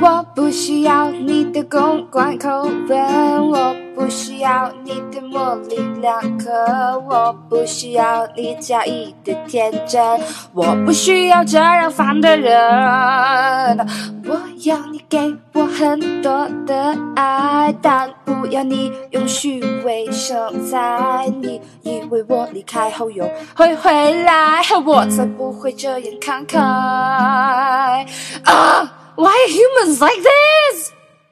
我不需要你的公关口吻，我不需要你的模棱两可，我不需要你假意的天真，我不需要这样烦的人。我要你给我很多的爱，但不要你用虚伪生财。你以为我离开后又会回来，我才不会这样慷慨。啊！Why are humans like this？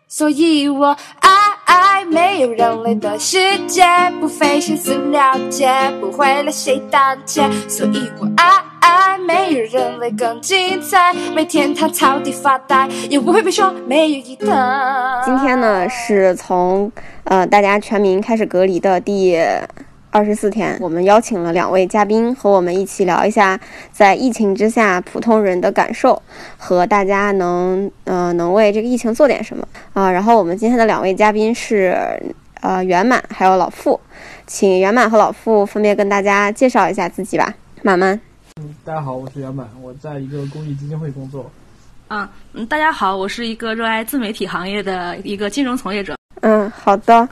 所以我爱爱没有人类的世界，不费心思了解，不会来谁胆怯。所以我爱爱没有人类更精彩，每天躺草地发呆，也不会被说没有意义。今天呢，是从呃大家全民开始隔离的第。二十四天，我们邀请了两位嘉宾和我们一起聊一下在疫情之下普通人的感受和大家能呃能为这个疫情做点什么啊。然后我们今天的两位嘉宾是呃圆满还有老傅，请圆满和老傅分别跟大家介绍一下自己吧。满满，嗯，大家好，我是圆满，我在一个公益基金会工作。啊，嗯，大家好，我是一个热爱自媒体行业的一个金融从业者。嗯，好的。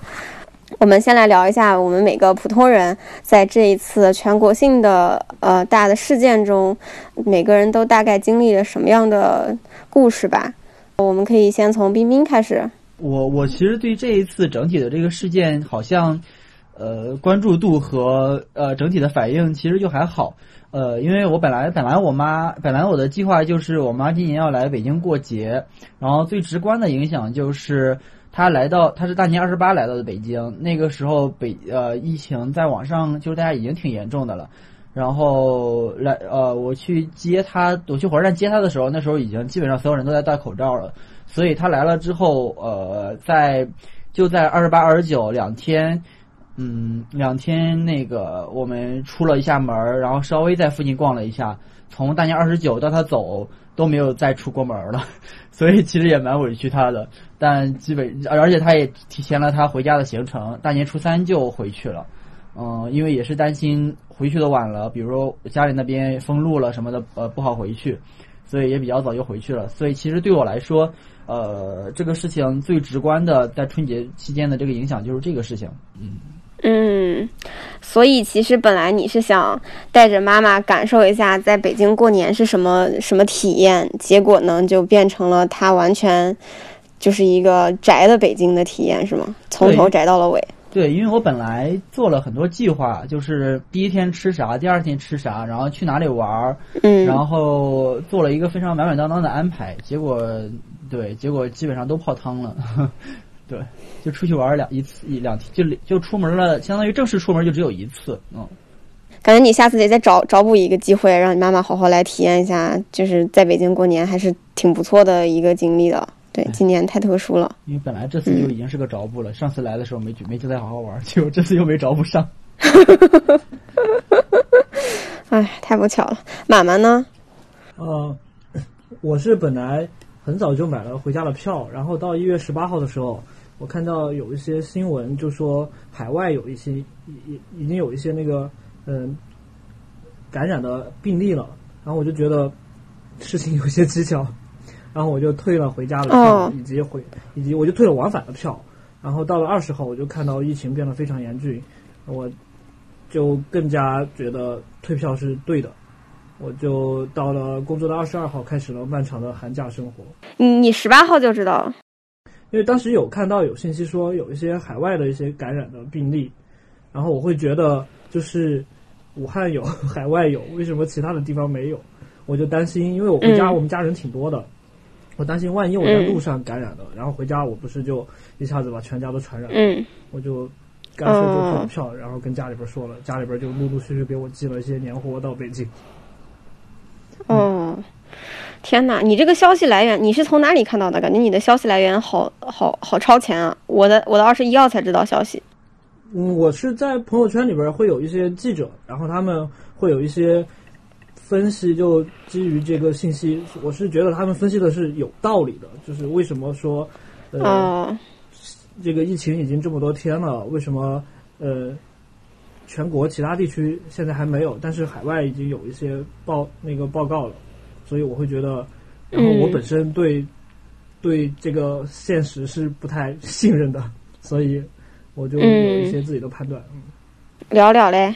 我们先来聊一下，我们每个普通人在这一次全国性的呃大的事件中，每个人都大概经历了什么样的故事吧。我们可以先从冰冰开始。我我其实对这一次整体的这个事件，好像呃关注度和呃整体的反应其实就还好。呃，因为我本来本来我妈本来我的计划就是我妈今年要来北京过节，然后最直观的影响就是。他来到，他是大年二十八来到的北京。那个时候北呃疫情在网上就是大家已经挺严重的了。然后来呃我去接他，我去火车站接他的时候，那时候已经基本上所有人都在戴口罩了。所以他来了之后，呃在就在二十八、二十九两天，嗯两天那个我们出了一下门，然后稍微在附近逛了一下。从大年二十九到他走都没有再出过门了，所以其实也蛮委屈他的。但基本，而且他也提前了他回家的行程，大年初三就回去了。嗯，因为也是担心回去的晚了，比如说家里那边封路了什么的，呃，不好回去，所以也比较早就回去了。所以其实对我来说，呃，这个事情最直观的在春节期间的这个影响就是这个事情。嗯嗯，所以其实本来你是想带着妈妈感受一下在北京过年是什么什么体验，结果呢就变成了她完全。就是一个宅的北京的体验是吗？从头宅到了尾。对，因为我本来做了很多计划，就是第一天吃啥，第二天吃啥，然后去哪里玩儿，嗯，然后做了一个非常满满当当的安排。结果，对，结果基本上都泡汤了。对，就出去玩两一次一两天，就就出门了，相当于正式出门就只有一次。嗯，感觉你下次得再找找补一个机会，让你妈妈好好来体验一下，就是在北京过年还是挺不错的一个经历的。对，今年太特殊了。因为本来这次就已经是个着补了，上次来的时候没没就再好好玩，结果这次又没着补上。哎，太不巧了。妈妈呢？呃，我是本来很早就买了回家的票，然后到一月十八号的时候，我看到有一些新闻就说海外有一些已已已经有一些那个嗯感染的病例了，然后我就觉得事情有些蹊跷。然后我就退了回家的票，以及回以及我就退了往返的票。然后到了二十号，我就看到疫情变得非常严峻，我就更加觉得退票是对的。我就到了工作的二十二号，开始了漫长的寒假生活。你你十八号就知道？因为当时有看到有信息说有一些海外的一些感染的病例，然后我会觉得就是武汉有，海外有，为什么其他的地方没有？我就担心，因为我回家我们家人挺多的。我担心万一我在路上感染了，然后回家我不是就一下子把全家都传染了？我就干脆就退了票，然后跟家里边说了，家里边就陆陆续续给我寄了一些年货到北京。哦，天哪！你这个消息来源你是从哪里看到的？感觉你的消息来源好好好超前啊！我的我的二十一号才知道消息。嗯，我是在朋友圈里边会有一些记者，然后他们会有一些。分析就基于这个信息，我是觉得他们分析的是有道理的。就是为什么说，呃，这个疫情已经这么多天了，为什么呃，全国其他地区现在还没有，但是海外已经有一些报那个报告了，所以我会觉得，然后我本身对对这个现实是不太信任的，所以我就有一些自己的判断。嗯，聊聊嘞。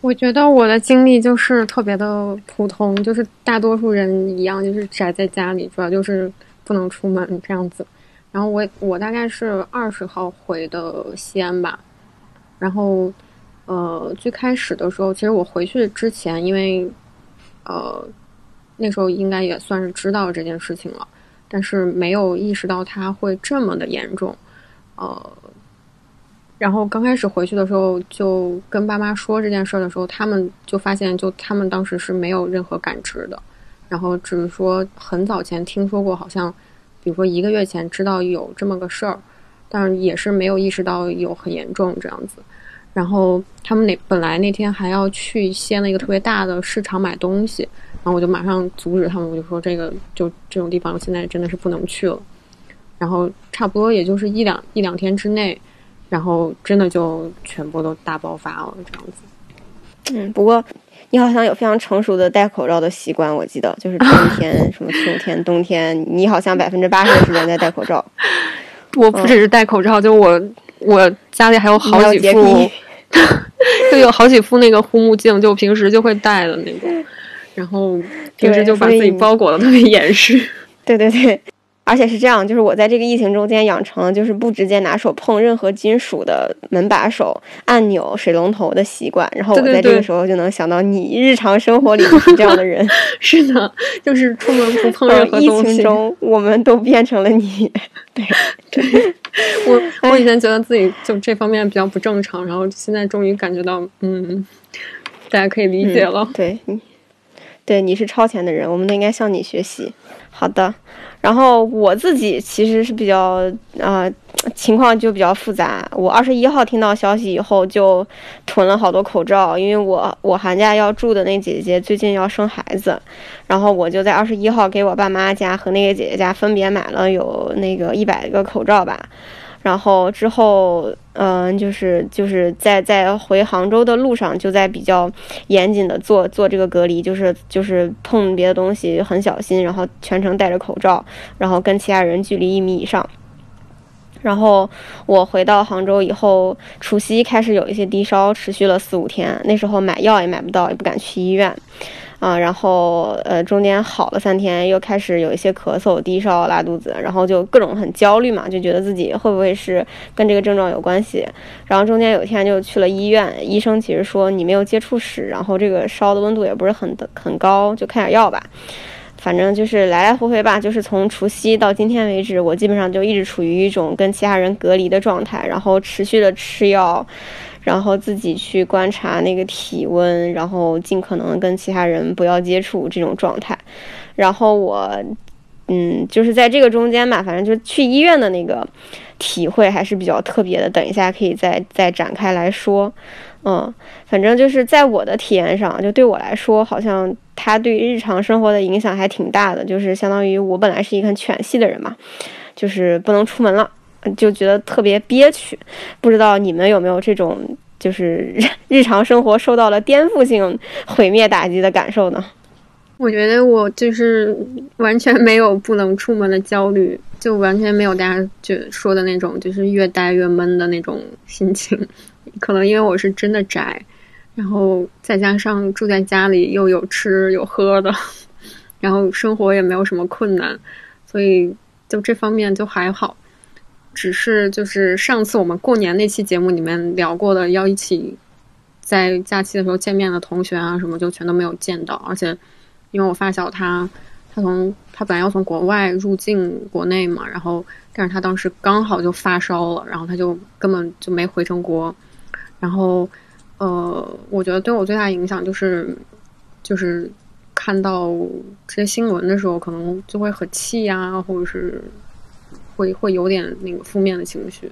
我觉得我的经历就是特别的普通，就是大多数人一样，就是宅在家里，主要就是不能出门这样子。然后我我大概是二十号回的西安吧，然后呃最开始的时候，其实我回去之前，因为呃那时候应该也算是知道这件事情了，但是没有意识到它会这么的严重，呃。然后刚开始回去的时候，就跟爸妈说这件事儿的时候，他们就发现，就他们当时是没有任何感知的，然后只是说很早前听说过，好像，比如说一个月前知道有这么个事儿，但是也是没有意识到有很严重这样子。然后他们那本来那天还要去西安的一个特别大的市场买东西，然后我就马上阻止他们，我就说这个就这种地方现在真的是不能去了。然后差不多也就是一两一两天之内。然后真的就全部都大爆发了，这样子。嗯，不过你好像有非常成熟的戴口罩的习惯，我记得就是春天、什么秋天、冬天，你好像百分之八十的时间在戴口罩。我不只是戴口罩，就我我家里还有好几副，就有好几副那个护目镜，就平时就会戴的那种。然后平时就把自己包裹的特别严实。对对对。而且是这样，就是我在这个疫情中间养成了就是不直接拿手碰任何金属的门把手、按钮、水龙头的习惯。然后我在这个时候就能想到，你日常生活里是这样的人。是的，就是出门不碰任何东西。疫情中，我们都变成了你。对对，我我以前觉得自己就这方面比较不正常，然后现在终于感觉到，嗯，大家可以理解了。对，对，你是超前的人，我们都应该向你学习。好的。然后我自己其实是比较啊，情况就比较复杂。我二十一号听到消息以后，就囤了好多口罩，因为我我寒假要住的那姐姐最近要生孩子，然后我就在二十一号给我爸妈家和那个姐姐家分别买了有那个一百个口罩吧。然后之后，嗯，就是就是在在回杭州的路上，就在比较严谨的做做这个隔离，就是就是碰别的东西很小心，然后全程戴着口罩，然后跟其他人距离一米以上。然后我回到杭州以后，除夕开始有一些低烧，持续了四五天，那时候买药也买不到，也不敢去医院。啊，然后呃，中间好了三天，又开始有一些咳嗽、低烧、拉肚子，然后就各种很焦虑嘛，就觉得自己会不会是跟这个症状有关系。然后中间有一天就去了医院，医生其实说你没有接触史，然后这个烧的温度也不是很很高，就开点药吧。反正就是来来回回吧，就是从除夕到今天为止，我基本上就一直处于一种跟其他人隔离的状态，然后持续的吃药。然后自己去观察那个体温，然后尽可能跟其他人不要接触这种状态。然后我，嗯，就是在这个中间吧，反正就去医院的那个体会还是比较特别的。等一下可以再再展开来说。嗯，反正就是在我的体验上，就对我来说，好像它对日常生活的影响还挺大的。就是相当于我本来是一个很犬系的人嘛，就是不能出门了。就觉得特别憋屈，不知道你们有没有这种，就是日常生活受到了颠覆性毁灭打击的感受呢？我觉得我就是完全没有不能出门的焦虑，就完全没有大家就说的那种，就是越待越闷的那种心情。可能因为我是真的宅，然后再加上住在家里又有吃有喝的，然后生活也没有什么困难，所以就这方面就还好。只是就是上次我们过年那期节目里面聊过的，要一起在假期的时候见面的同学啊，什么就全都没有见到。而且因为我发小他他从他本来要从国外入境国内嘛，然后但是他当时刚好就发烧了，然后他就根本就没回成国。然后呃，我觉得对我最大影响就是就是看到这些新闻的时候，可能就会很气呀，或者是。会会有点那个负面的情绪，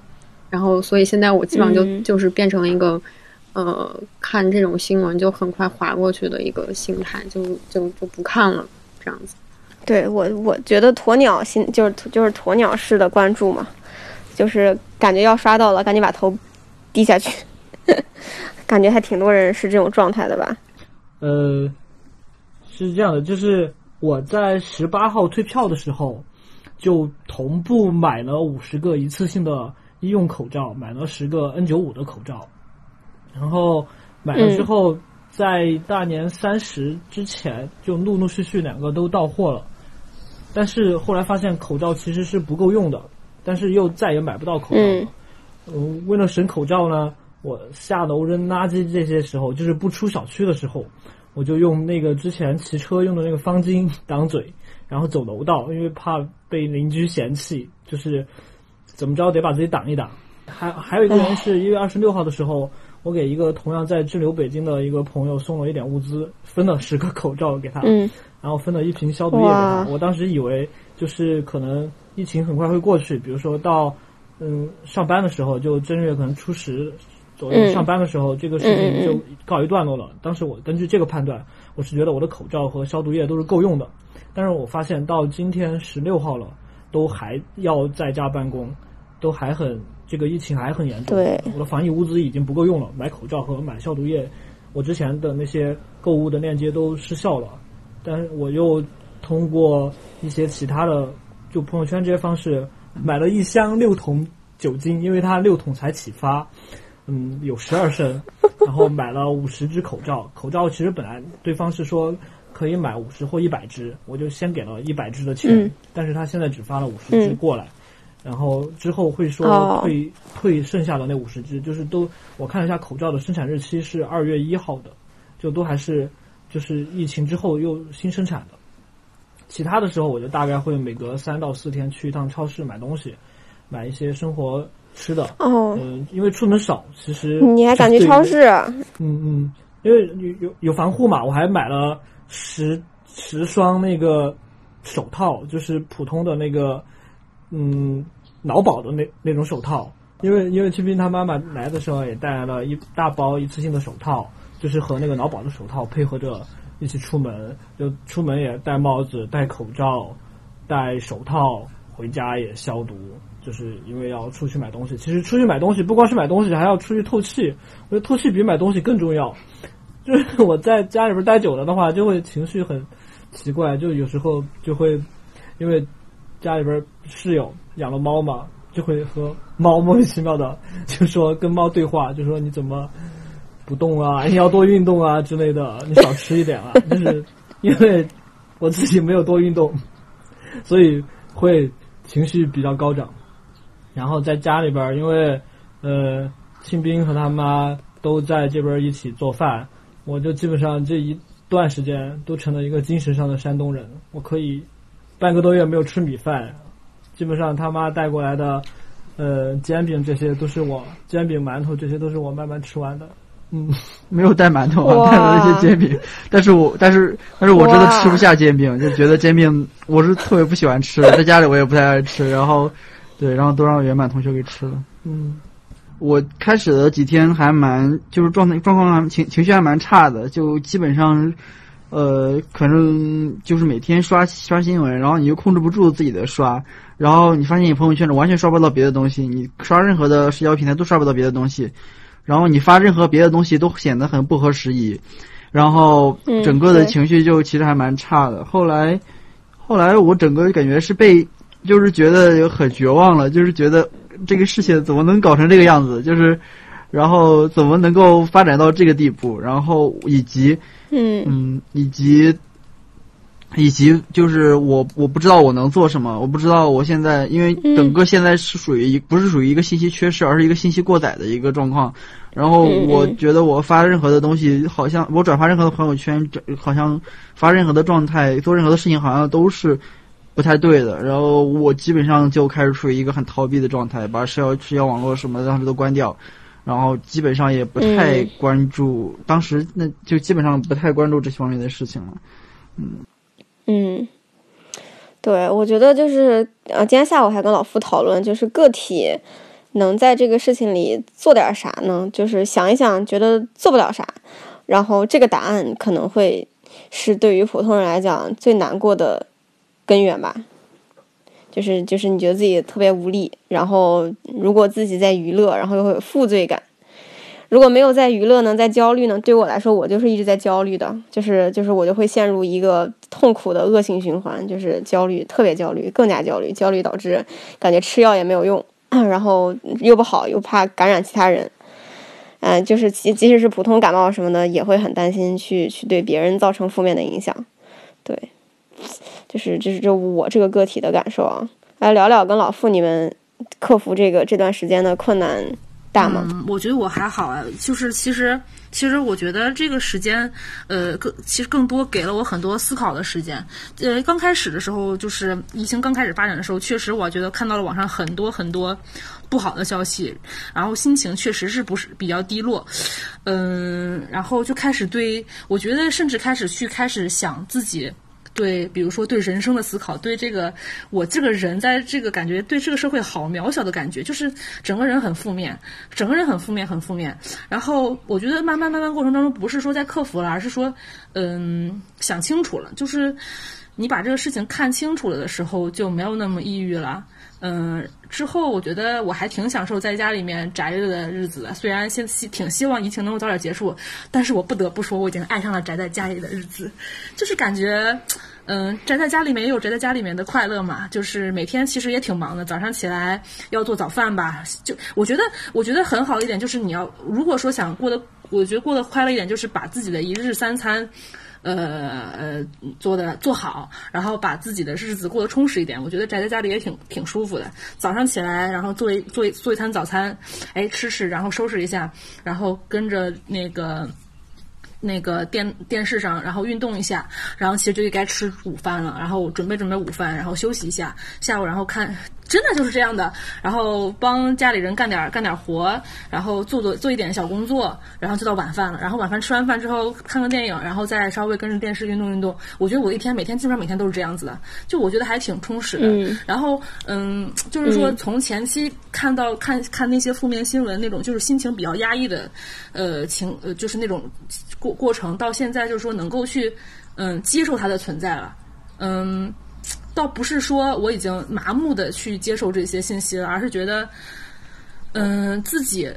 然后所以现在我基本上就就是变成了一个，呃，看这种新闻就很快划过去的一个心态，就就就不看了这样子。对我我觉得鸵鸟心就是就是鸵鸟式的关注嘛，就是感觉要刷到了，赶紧把头低下去，感觉还挺多人是这种状态的吧？呃，是这样的，就是我在十八号退票的时候。就同步买了五十个一次性的医用口罩，买了十个 N 九五的口罩，然后买了之后，在大年三十之前就陆陆续续两个都到货了，但是后来发现口罩其实是不够用的，但是又再也买不到口罩了。嗯，为了省口罩呢，我下楼扔垃圾这些时候，就是不出小区的时候，我就用那个之前骑车用的那个方巾 挡嘴，然后走楼道，因为怕被邻居嫌弃，就是怎么着得把自己挡一挡。还还有一个原因是一月二十六号的时候，我给一个同样在滞留北京的一个朋友送了一点物资，分了十个口罩给他，嗯，然后分了一瓶消毒液给他。我当时以为就是可能疫情很快会过去，比如说到。嗯，上班的时候就正月可能初十左右上班的时候，这个事情就告一段落了。当时我根据这个判断，我是觉得我的口罩和消毒液都是够用的。但是我发现到今天十六号了，都还要在家办公，都还很这个疫情还很严重。对，我的防疫物资已经不够用了，买口罩和买消毒液，我之前的那些购物的链接都失效了。但是我又通过一些其他的就朋友圈这些方式。买了一箱六桶酒精，因为它六桶才启发，嗯，有十二升，然后买了五十只口罩。口罩其实本来对方是说可以买五十或一百只，我就先给了一百只的钱，但是他现在只发了五十只过来，然后之后会说退退剩下的那五十只，就是都我看了一下口罩的生产日期是二月一号的，就都还是就是疫情之后又新生产的。其他的时候，我就大概会每隔三到四天去一趟超市买东西，买一些生活吃的。哦，嗯，因为出门少，其实你还敢去超市？嗯嗯，因为有有有防护嘛，我还买了十十双那个手套，就是普通的那个嗯劳保的那那种手套。因为因为清兵他妈妈来的时候也带来了一大包一次性的手套，就是和那个劳保的手套配合着。一起出门，就出门也戴帽子、戴口罩、戴手套，回家也消毒，就是因为要出去买东西。其实出去买东西不光是买东西，还要出去透气。我觉得透气比买东西更重要。就 是我在家里边待久了的话，就会情绪很奇怪，就有时候就会因为家里边室友养了猫嘛，就会和猫莫名其妙的就说跟猫对话，就说你怎么。不动啊，你要多运动啊之类的，你少吃一点啊。就是因为我自己没有多运动，所以会情绪比较高涨。然后在家里边，因为呃，庆兵和他妈都在这边一起做饭，我就基本上这一段时间都成了一个精神上的山东人。我可以半个多月没有吃米饭，基本上他妈带过来的呃煎饼这些都是我煎饼馒头这些都是我慢慢吃完的。嗯，没有带馒头啊，带了一些煎饼，但是我但是但是我真的吃不下煎饼，就觉得煎饼我是特别不喜欢吃，在家里我也不太爱吃，然后对，然后都让原版同学给吃了。嗯，我开始的几天还蛮就是状态状况还情情绪还蛮差的，就基本上呃可能就是每天刷刷新闻，然后你又控制不住自己的刷，然后你发现你朋友圈里完全刷不到别的东西，你刷任何的社交平台都刷不到别的东西。然后你发任何别的东西都显得很不合时宜，然后整个的情绪就其实还蛮差的。后来，后来我整个感觉是被，就是觉得很绝望了，就是觉得这个事情怎么能搞成这个样子？就是，然后怎么能够发展到这个地步？然后以及，嗯嗯，以及。以及就是我我不知道我能做什么，我不知道我现在因为整个现在是属于一不是属于一个信息缺失，而是一个信息过载的一个状况。然后我觉得我发任何的东西，好像我转发任何的朋友圈，好像发任何的状态，做任何的事情，好像都是不太对的。然后我基本上就开始处于一个很逃避的状态，把社交社交网络什么当时都关掉，然后基本上也不太关注，当时那就基本上不太关注这些方面的事情了，嗯。嗯，对，我觉得就是呃，今天下午还跟老夫讨论，就是个体能在这个事情里做点啥呢？就是想一想，觉得做不了啥，然后这个答案可能会是对于普通人来讲最难过的根源吧。就是就是你觉得自己特别无力，然后如果自己在娱乐，然后又会有负罪感，如果没有在娱乐呢，在焦虑呢？对我来说，我就是一直在焦虑的，就是就是我就会陷入一个痛苦的恶性循环，就是焦虑，特别焦虑，更加焦虑，焦虑导致感觉吃药也没有用，然后又不好，又怕感染其他人，嗯，就是即即使是普通感冒什么的，也会很担心去去对别人造成负面的影响，对，就是就是就我这个个体的感受啊，来聊聊跟老傅你们克服这个这段时间的困难。大吗？嗯，我觉得我还好啊，就是其实其实我觉得这个时间，呃，更其实更多给了我很多思考的时间。呃，刚开始的时候，就是疫情刚开始发展的时候，确实我觉得看到了网上很多很多不好的消息，然后心情确实是不是比较低落，嗯，然后就开始对我觉得甚至开始去开始想自己。对，比如说对人生的思考，对这个我这个人在这个感觉，对这个社会好渺小的感觉，就是整个人很负面，整个人很负面，很负面。然后我觉得慢慢慢慢过程当中，不是说在克服了，而是说，嗯，想清楚了，就是你把这个事情看清楚了的时候，就没有那么抑郁了。嗯，之后我觉得我还挺享受在家里面宅着的日子的。虽然现希挺希望疫情能够早点结束，但是我不得不说，我已经爱上了宅在家里的日子，就是感觉，嗯，宅在家里面也有宅在家里面的快乐嘛。就是每天其实也挺忙的，早上起来要做早饭吧。就我觉得，我觉得很好一点就是你要，如果说想过得，我觉得过得快乐一点，就是把自己的一日三餐。呃呃，做的做好，然后把自己的日子过得充实一点。我觉得宅在家里也挺挺舒服的。早上起来，然后做一做一做一餐早餐，哎，吃吃，然后收拾一下，然后跟着那个 那个电电视上，然后运动一下，然后其实就该吃午饭了。然后准备准备午饭，然后休息一下，下午然后看。真的就是这样的，然后帮家里人干点干点活，然后做做做一点小工作，然后就到晚饭了。然后晚饭吃完饭之后看个电影，然后再稍微跟着电视运动运动。我觉得我一天每天基本上每天都是这样子的，就我觉得还挺充实的。然后嗯，就是说从前期看到看看那些负面新闻那种就是心情比较压抑的，呃情呃就是那种过过程，到现在就是说能够去嗯接受它的存在了，嗯。倒不是说我已经麻木的去接受这些信息了，而是觉得，嗯，自己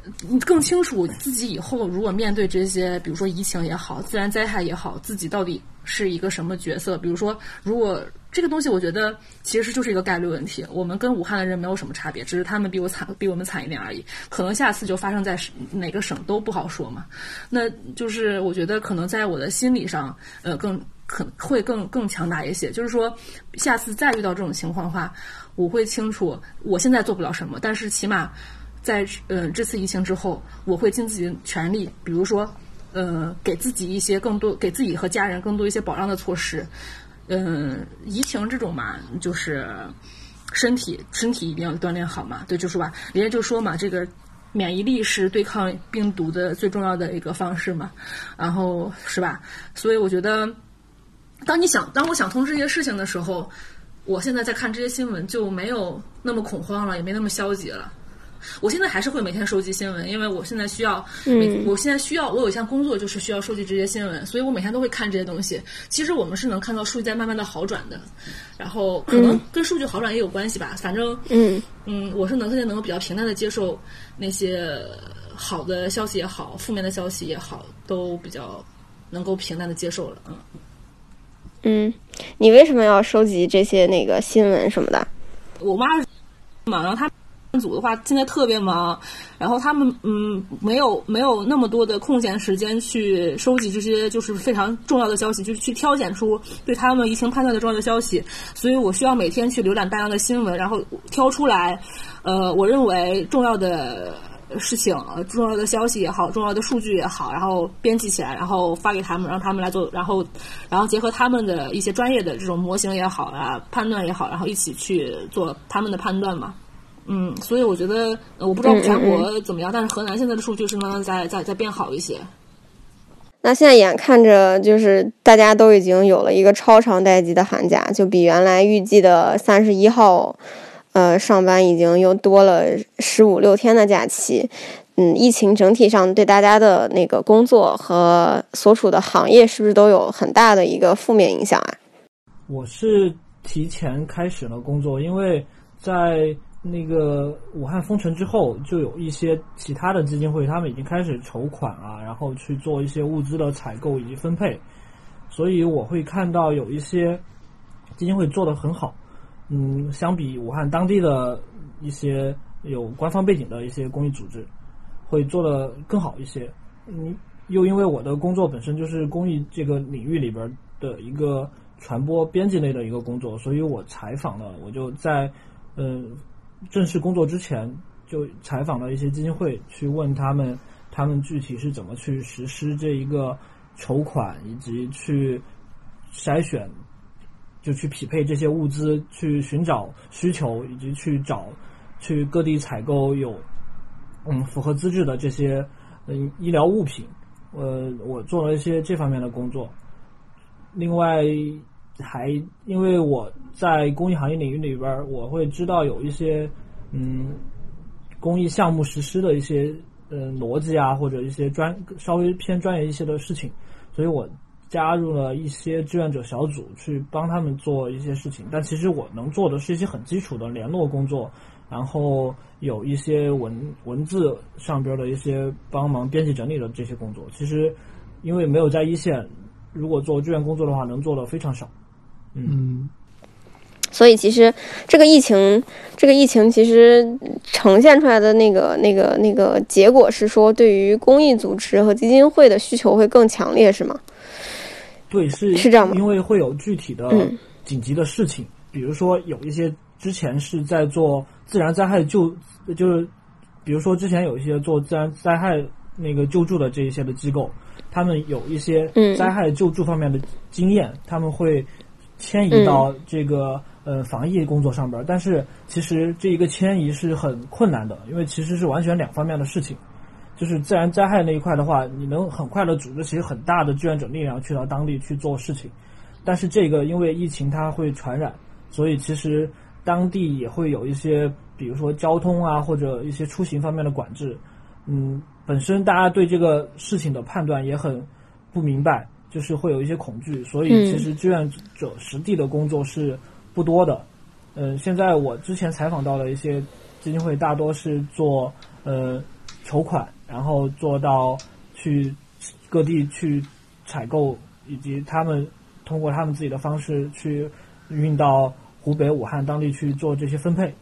更清楚自己以后如果面对这些，比如说疫情也好，自然灾害也好，自己到底是一个什么角色？比如说，如果这个东西，我觉得其实就是一个概率问题，我们跟武汉的人没有什么差别，只是他们比我惨，比我们惨一点而已。可能下次就发生在哪个省都不好说嘛。那就是我觉得可能在我的心理上，呃，更。可能会更更强大一些，就是说，下次再遇到这种情况的话，我会清楚我现在做不了什么，但是起码在呃这次疫情之后，我会尽自己的全力，比如说呃给自己一些更多，给自己和家人更多一些保障的措施。嗯，疫情这种嘛，就是身体身体一定要锻炼好嘛，对，就是吧？人家就说嘛，这个免疫力是对抗病毒的最重要的一个方式嘛，然后是吧？所以我觉得。当你想，当我想通这些事情的时候，我现在在看这些新闻就没有那么恐慌了，也没那么消极了。我现在还是会每天收集新闻，因为我现在需要，嗯，我现在需要，我有一项工作就是需要收集这些新闻，所以我每天都会看这些东西。其实我们是能看到数据在慢慢的好转的，然后可能跟数据好转也有关系吧。反正，嗯嗯，我是能现在能够比较平淡的接受那些好的消息也好，负面的消息也好，都比较能够平淡的接受了，嗯。嗯，你为什么要收集这些那个新闻什么的？我妈嘛，然后他们组的话现在特别忙，然后他们嗯没有没有那么多的空闲时间去收集这些就是非常重要的消息，就是去挑选出对他们疫情判断的重要的消息，所以我需要每天去浏览大量的新闻，然后挑出来，呃，我认为重要的。事情，重要的消息也好，重要的数据也好，然后编辑起来，然后发给他们，让他们来做，然后，然后结合他们的一些专业的这种模型也好啊，判断也好，然后一起去做他们的判断嘛。嗯，所以我觉得，我不知道全国怎么样，但是河南现在的数据是慢慢在在在变好一些。那现在眼看着就是大家都已经有了一个超长待机的寒假，就比原来预计的三十一号。呃，上班已经又多了十五六天的假期，嗯，疫情整体上对大家的那个工作和所处的行业是不是都有很大的一个负面影响啊？我是提前开始了工作，因为在那个武汉封城之后，就有一些其他的基金会，他们已经开始筹款啊，然后去做一些物资的采购以及分配。所以我会看到有一些基金会做得很好，嗯，相比武汉当地的一些有官方背景的一些公益组织，会做得更好一些。嗯，又因为我的工作本身就是公益这个领域里边的一个传播编辑类的一个工作，所以我采访了，我就在嗯正式工作之前就采访了一些基金会，去问他们他们具体是怎么去实施这一个。筹款以及去筛选，就去匹配这些物资，去寻找需求，以及去找去各地采购有嗯符合资质的这些嗯医疗物品。呃，我做了一些这方面的工作。另外，还因为我在公益行业领域里边，我会知道有一些嗯公益项目实施的一些。嗯，逻辑啊，或者一些专稍微偏专业一些的事情，所以我加入了一些志愿者小组，去帮他们做一些事情。但其实我能做的是一些很基础的联络工作，然后有一些文文字上边的一些帮忙编辑整理的这些工作。其实因为没有在一线，如果做志愿工作的话，能做的非常少。嗯。所以其实这个疫情，这个疫情其实呈现出来的那个、那个、那个结果是说，对于公益组织和基金会的需求会更强烈，是吗？对，是是这样吗？因为会有具体的紧急的事情，比如说有一些之前是在做自然灾害救，就是比如说之前有一些做自然灾害那个救助的这一些的机构，他们有一些灾害救助方面的经验，他们会迁移到这个。呃，防疫工作上边，但是其实这一个迁移是很困难的，因为其实是完全两方面的事情。就是自然灾害那一块的话，你能很快的组织其实很大的志愿者力量去到当地去做事情，但是这个因为疫情它会传染，所以其实当地也会有一些，比如说交通啊或者一些出行方面的管制。嗯，本身大家对这个事情的判断也很不明白，就是会有一些恐惧，所以其实志愿者实地的工作是。不多的，嗯，现在我之前采访到的一些基金会，大多是做呃筹款，然后做到去各地去采购，以及他们通过他们自己的方式去运到湖北武汉当地去做这些分配。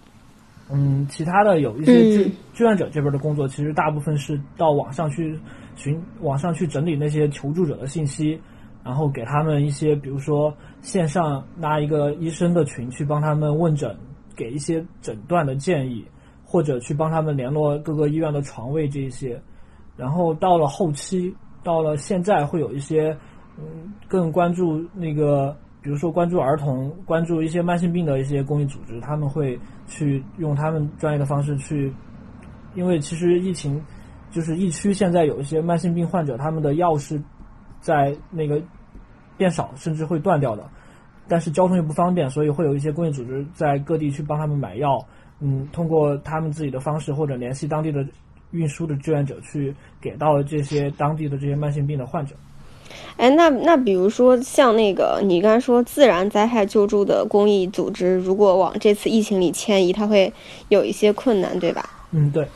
嗯，其他的有一些志志愿者这边的工作，其实大部分是到网上去寻网上去整理那些求助者的信息。然后给他们一些，比如说线上拉一个医生的群去帮他们问诊，给一些诊断的建议，或者去帮他们联络各个医院的床位这一些。然后到了后期，到了现在会有一些，嗯，更关注那个，比如说关注儿童、关注一些慢性病的一些公益组织，他们会去用他们专业的方式去，因为其实疫情就是疫区现在有一些慢性病患者，他们的药是在那个。变少，甚至会断掉的，但是交通又不方便，所以会有一些公益组织在各地去帮他们买药，嗯，通过他们自己的方式或者联系当地的运输的志愿者去给到这些当地的这些慢性病的患者。哎，那那比如说像那个你刚才说自然灾害救助的公益组织，如果往这次疫情里迁移，它会有一些困难，对吧？嗯，对。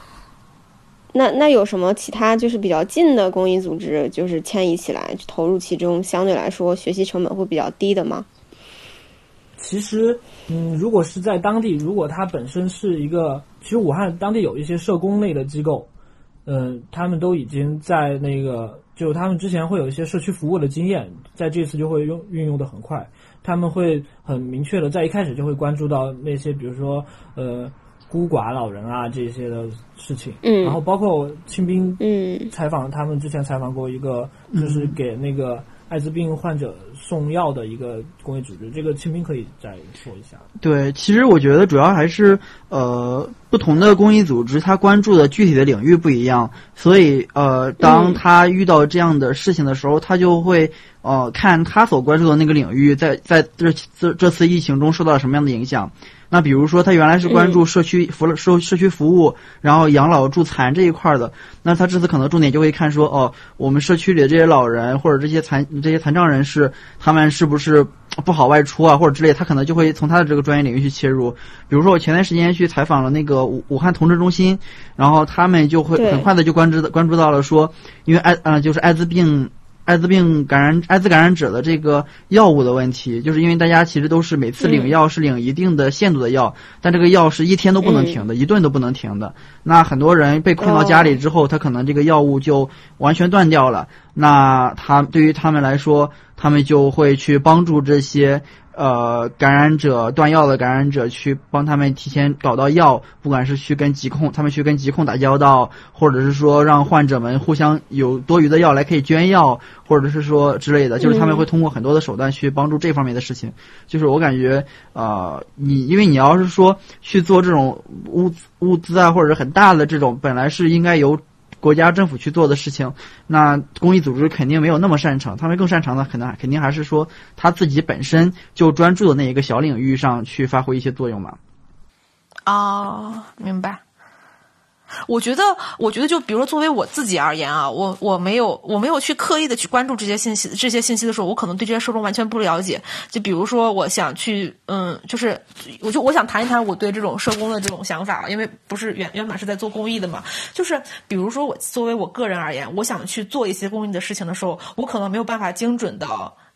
那那有什么其他就是比较近的公益组织，就是迁移起来投入其中，相对来说学习成本会比较低的吗？其实，嗯，如果是在当地，如果它本身是一个，其实武汉当地有一些社工类的机构，嗯，他们都已经在那个，就他们之前会有一些社区服务的经验，在这次就会用运用的很快，他们会很明确的在一开始就会关注到那些，比如说，呃。孤寡老人啊，这些的事情，嗯，然后包括清兵，嗯，采访他们之前采访过一个，就是给那个艾滋病患者送药的一个公益组织，这个清明可以再说一下。对，其实我觉得主要还是呃，不同的公益组织他关注的具体的领域不一样，所以呃，当他遇到这样的事情的时候，他就会呃，看他所关注的那个领域在在这这这次疫情中受到了什么样的影响。那比如说，他原来是关注社区服了社社区服务，然后养老助残这一块的，那他这次可能重点就会看说，哦，我们社区里的这些老人或者这些残这些残障人士，他们是不是不好外出啊，或者之类，他可能就会从他的这个专业领域去切入。比如说，我前段时间去去采访了那个武武汉同志中心，然后他们就会很快的就关注关注到了说，因为艾呃就是艾滋病。艾滋病感染艾滋感染者的这个药物的问题，就是因为大家其实都是每次领药是领一定的限度的药，但这个药是一天都不能停的，一顿都不能停的。那很多人被困到家里之后，他可能这个药物就完全断掉了。那他对于他们来说，他们就会去帮助这些呃感染者断药的感染者，去帮他们提前搞到药，不管是去跟疾控，他们去跟疾控打交道，或者是说让患者们互相有多余的药来可以捐药，或者是说之类的，就是他们会通过很多的手段去帮助这方面的事情。就是我感觉，呃，你因为你要是说去做这种物资物资啊，或者是很大的这种，本来是应该由国家政府去做的事情，那公益组织肯定没有那么擅长，他们更擅长的可能肯定还是说他自己本身就专注的那一个小领域上去发挥一些作用嘛。哦，明白。我觉得，我觉得，就比如说，作为我自己而言啊，我我没有，我没有去刻意的去关注这些信息，这些信息的时候，我可能对这些受众完全不了解。就比如说，我想去，嗯，就是，我就我想谈一谈我对这种社工的这种想法，因为不是原原本是在做公益的嘛。就是比如说，我作为我个人而言，我想去做一些公益的事情的时候，我可能没有办法精准的，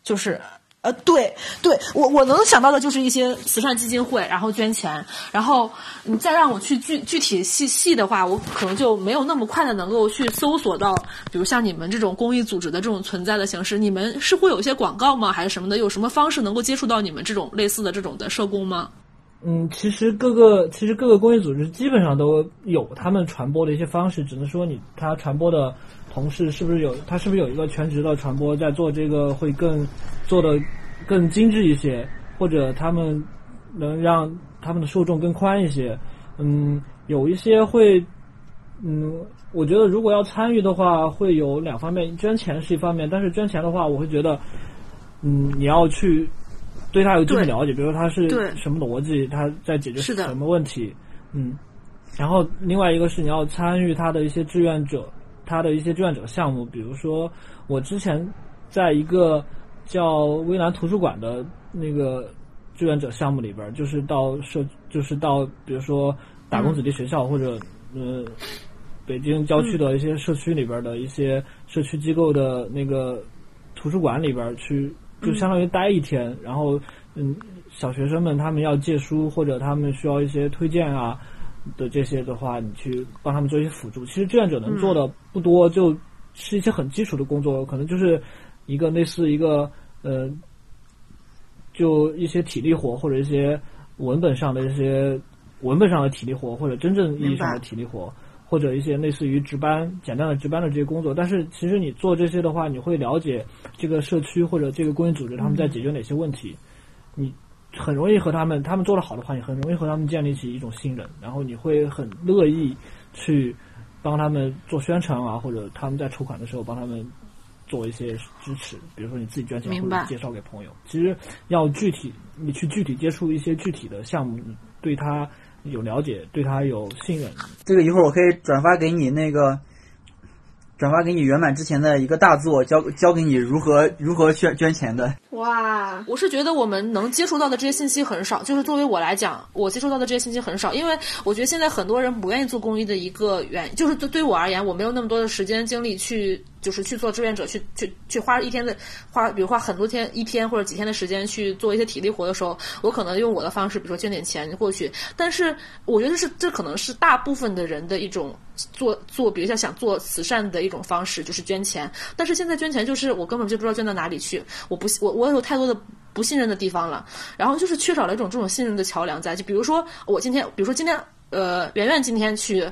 就是。呃，对对，我我能想到的就是一些慈善基金会，然后捐钱，然后你再让我去具具体细细的话，我可能就没有那么快的能够去搜索到，比如像你们这种公益组织的这种存在的形式，你们是会有一些广告吗，还是什么的？有什么方式能够接触到你们这种类似的这种的社工吗？嗯，其实各个其实各个公益组织基本上都有他们传播的一些方式，只能说你他传播的同事是不是有他是不是有一个全职的传播在做这个会更做的更精致一些，或者他们能让他们的受众更宽一些。嗯，有一些会，嗯，我觉得如果要参与的话，会有两方面，捐钱是一方面，但是捐钱的话，我会觉得，嗯，你要去。对他有基本了解，比如说他是什么逻辑，他在解决什么问题，嗯，然后另外一个是你要参与他的一些志愿者，他的一些志愿者项目，比如说我之前在一个叫微蓝图书馆的那个志愿者项目里边，就是到社，就是到比如说打工子弟学校、或者呃北京郊区的一些社区里边的一些社区机构的那个图书馆里边去。就相当于待一天，然后，嗯，小学生们他们要借书或者他们需要一些推荐啊的这些的话，你去帮他们做一些辅助。其实志愿者能做的不多，嗯、就是一些很基础的工作，可能就是一个类似一个呃，就一些体力活或者一些文本上的一些文本上的体力活，或者真正意义上的体力活。或者一些类似于值班、简单的值班的这些工作，但是其实你做这些的话，你会了解这个社区或者这个公益组织他们在解决哪些问题，你很容易和他们，他们做的好的话，你很容易和他们建立起一种信任，然后你会很乐意去帮他们做宣传啊，或者他们在筹款的时候帮他们做一些支持，比如说你自己捐钱或者介绍给朋友。其实要具体，你去具体接触一些具体的项目，对他。有了解，对他有信任。这个一会儿我可以转发给你那个，转发给你圆满之前的一个大作，教教给你如何如何捐捐钱的。哇，我是觉得我们能接触到的这些信息很少，就是作为我来讲，我接触到的这些信息很少，因为我觉得现在很多人不愿意做公益的一个原因，就是对对我而言，我没有那么多的时间精力去。就是去做志愿者，去去去花一天的花，比如花很多天一天或者几天的时间去做一些体力活的时候，我可能用我的方式，比如说捐点钱过去。但是我觉得是这可能是大部分的人的一种做做，比如像想做慈善的一种方式，就是捐钱。但是现在捐钱就是我根本就不知道捐到哪里去，我不我我有太多的不信任的地方了，然后就是缺少了一种这种信任的桥梁在。就比如说我今天，比如说今天呃圆圆今天去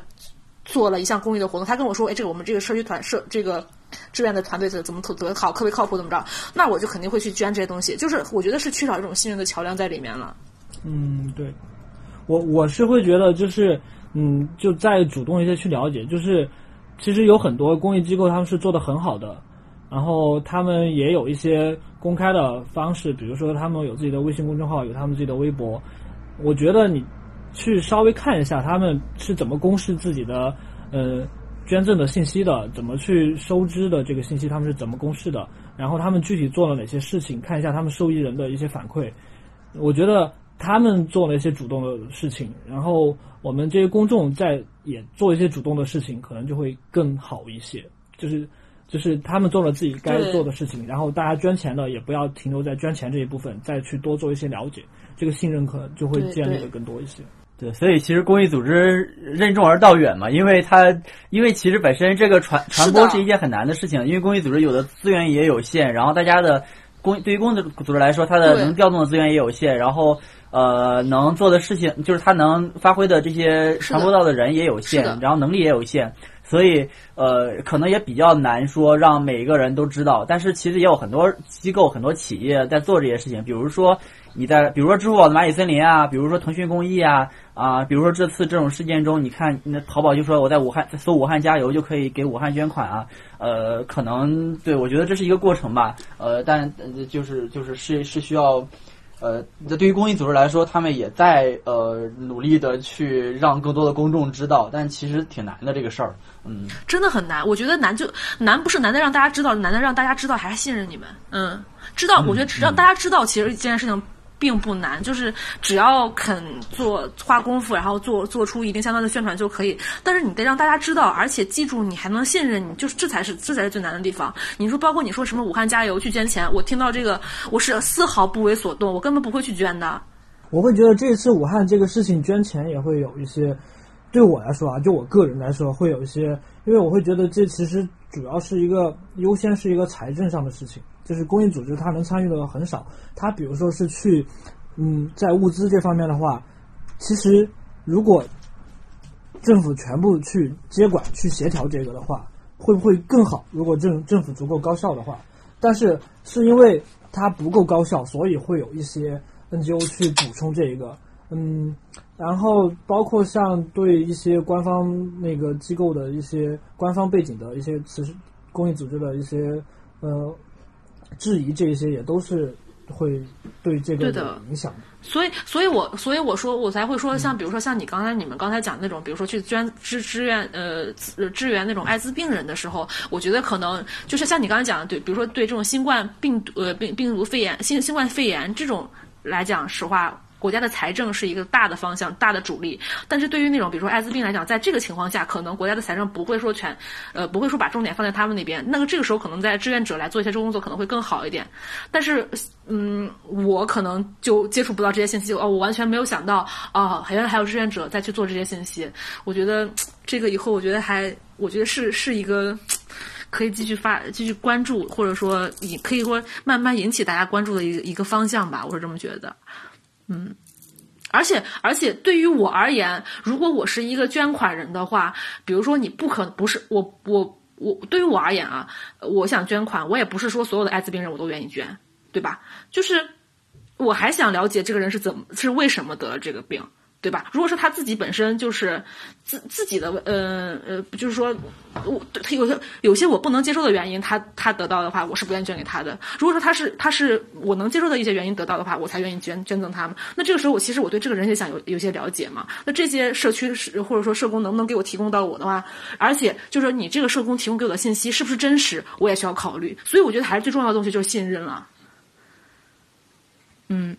做了一项公益的活动，他跟我说，哎，这个我们这个社区团社这个。志愿的团队怎怎么特得好，特别靠谱，怎么着？那我就肯定会去捐这些东西。就是我觉得是缺少一种信任的桥梁在里面了。嗯，对，我我是会觉得就是嗯，就再主动一些去了解。就是其实有很多公益机构他们是做的很好的，然后他们也有一些公开的方式，比如说他们有自己的微信公众号，有他们自己的微博。我觉得你去稍微看一下他们是怎么公示自己的呃。捐赠的信息的，怎么去收支的这个信息，他们是怎么公示的？然后他们具体做了哪些事情？看一下他们受益人的一些反馈。我觉得他们做了一些主动的事情，然后我们这些公众在也做一些主动的事情，可能就会更好一些。就是就是他们做了自己该做的事情，然后大家捐钱的也不要停留在捐钱这一部分，再去多做一些了解，这个信任可能就会建立的更多一些。所以其实公益组织任重而道远嘛，因为它因为其实本身这个传传播是一件很难的事情，因为公益组织有的资源也有限，然后大家的公对于公益组织来说，它的能调动的资源也有限，然后呃能做的事情就是它能发挥的这些传播到的人也有限，然后能力也有限，所以呃可能也比较难说让每一个人都知道，但是其实也有很多机构、很多企业在做这些事情，比如说。你在比如说支付宝的蚂蚁森林啊，比如说腾讯公益啊，啊，比如说这次这种事件中，你看那淘宝就说我在武汉搜武汉加油就可以给武汉捐款啊，呃，可能对我觉得这是一个过程吧，呃，但呃就是就是是是需要，呃，对于公益组织来说，他们也在呃努力的去让更多的公众知道，但其实挺难的这个事儿，嗯，真的很难，我觉得难就难不是难的让大家知道，难的让大家知道还是信任你们，嗯，知道，我觉得只让大家知道，其实这件事情。并不难，就是只要肯做花功夫，然后做做出一定相当的宣传就可以。但是你得让大家知道，而且记住，你还能信任你，就是这才是这才是最难的地方。你说，包括你说什么武汉加油去捐钱，我听到这个，我是丝毫不为所动，我根本不会去捐的。我会觉得这次武汉这个事情捐钱也会有一些，对我来说啊，就我个人来说会有一些，因为我会觉得这其实主要是一个优先是一个财政上的事情。就是公益组织，它能参与的很少。它比如说是去，嗯，在物资这方面的话，其实如果政府全部去接管、去协调这个的话，会不会更好？如果政政府足够高效的话，但是是因为它不够高效，所以会有一些 NGO 去补充这一个。嗯，然后包括像对一些官方那个机构的一些官方背景的一些慈公益组织的一些呃。质疑这些也都是会对这个有影响，所以，所以我，所以我说，我才会说，像比如说，像你刚才你们刚才讲那种，比如说去捐支支援呃支援那种艾滋病人的时候，我觉得可能就是像你刚才讲的，对，比如说对这种新冠病毒呃病病毒肺炎新新冠肺炎这种来讲，实话。国家的财政是一个大的方向，大的主力。但是对于那种比如说艾滋病来讲，在这个情况下，可能国家的财政不会说全，呃，不会说把重点放在他们那边。那个这个时候，可能在志愿者来做一些这工作可能会更好一点。但是，嗯，我可能就接触不到这些信息哦，我完全没有想到哦，原来还有志愿者在去做这些信息。我觉得这个以后，我觉得还，我觉得是是一个可以继续发、继续关注，或者说引可以说慢慢引起大家关注的一一个方向吧。我是这么觉得。嗯，而且而且对于我而言，如果我是一个捐款人的话，比如说你不可不是我我我对于我而言啊，我想捐款，我也不是说所有的艾滋病人我都愿意捐，对吧？就是我还想了解这个人是怎么是为什么得了这个病。对吧？如果说他自己本身就是自自己的，呃呃，就是说，我他有些有些我不能接受的原因，他他得到的话，我是不愿意捐给他的。如果说他是他是我能接受的一些原因得到的话，我才愿意捐捐赠他们。那这个时候，我其实我对这个人也想有有些了解嘛。那这些社区是或者说社工能不能给我提供到我的话，而且就是说你这个社工提供给我的信息是不是真实，我也需要考虑。所以我觉得还是最重要的东西就是信任了。嗯。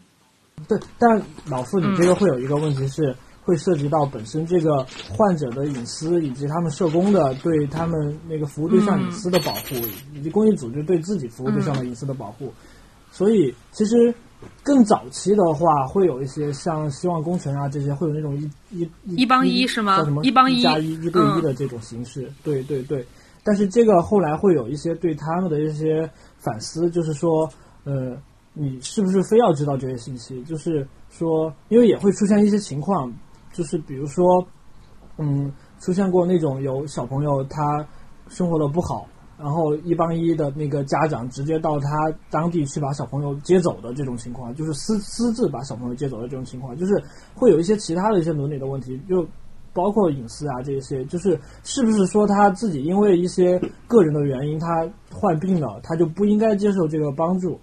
对，但老傅，你这个会有一个问题是，会涉及到本身这个患者的隐私，以及他们社工的对他们那个服务对象隐私的保护，以及公益组织对自己服务对象的隐私的保护。所以，其实更早期的话，会有一些像希望工程啊这些，会有那种一一一帮一是吗？叫什么一帮一加一一对一的这种形式？对对对。但是这个后来会有一些对他们的一些反思，就是说，呃。你是不是非要知道这些信息？就是说，因为也会出现一些情况，就是比如说，嗯，出现过那种有小朋友他生活的不好，然后一帮一的那个家长直接到他当地去把小朋友接走的这种情况，就是私私自把小朋友接走的这种情况，就是会有一些其他的一些伦理的问题，就包括隐私啊这些，就是是不是说他自己因为一些个人的原因他患病了，他就不应该接受这个帮助？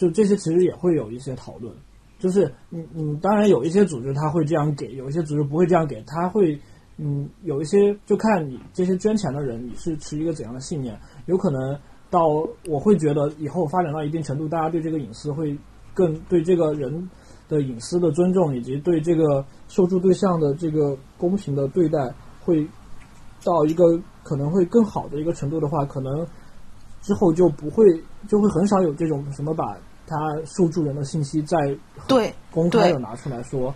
就这些其实也会有一些讨论，就是嗯嗯，当然有一些组织他会这样给，有一些组织不会这样给，他会嗯有一些就看你这些捐钱的人你是持一个怎样的信念，有可能到我会觉得以后发展到一定程度，大家对这个隐私会更对这个人的隐私的尊重，以及对这个受助对象的这个公平的对待，会到一个可能会更好的一个程度的话，可能之后就不会就会很少有这种什么把他受助人的信息在对公开的拿出来说。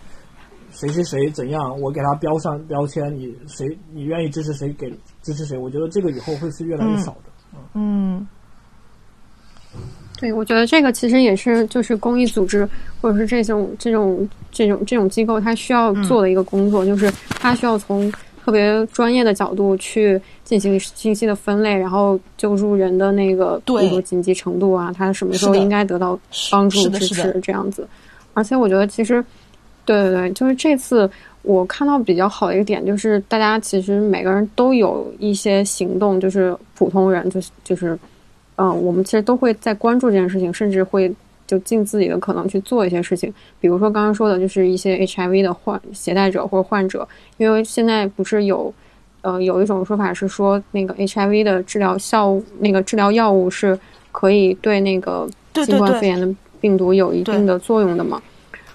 谁谁谁怎样？我给他标上标签，你谁你愿意支持谁给支持谁？我觉得这个以后会是越来越少的。嗯，对，我觉得这个其实也是就是公益组织或者是这种这种这种这种机构，它需要做的一个工作，就是它需要从特别专业的角度去进行信息的分类，然后救助人的那个比如说紧急程度啊，他什么时候应该得到帮助支持这样子。而且我觉得其实。对对对，就是这次我看到比较好的一个点，就是大家其实每个人都有一些行动，就是普通人，就是就是，嗯，我们其实都会在关注这件事情，甚至会就尽自己的可能去做一些事情。比如说刚刚说的，就是一些 HIV 的患携带者或者患者，因为现在不是有，呃，有一种说法是说，那个 HIV 的治疗效，那个治疗药物是可以对那个新冠肺炎的病毒有一定的作用的嘛？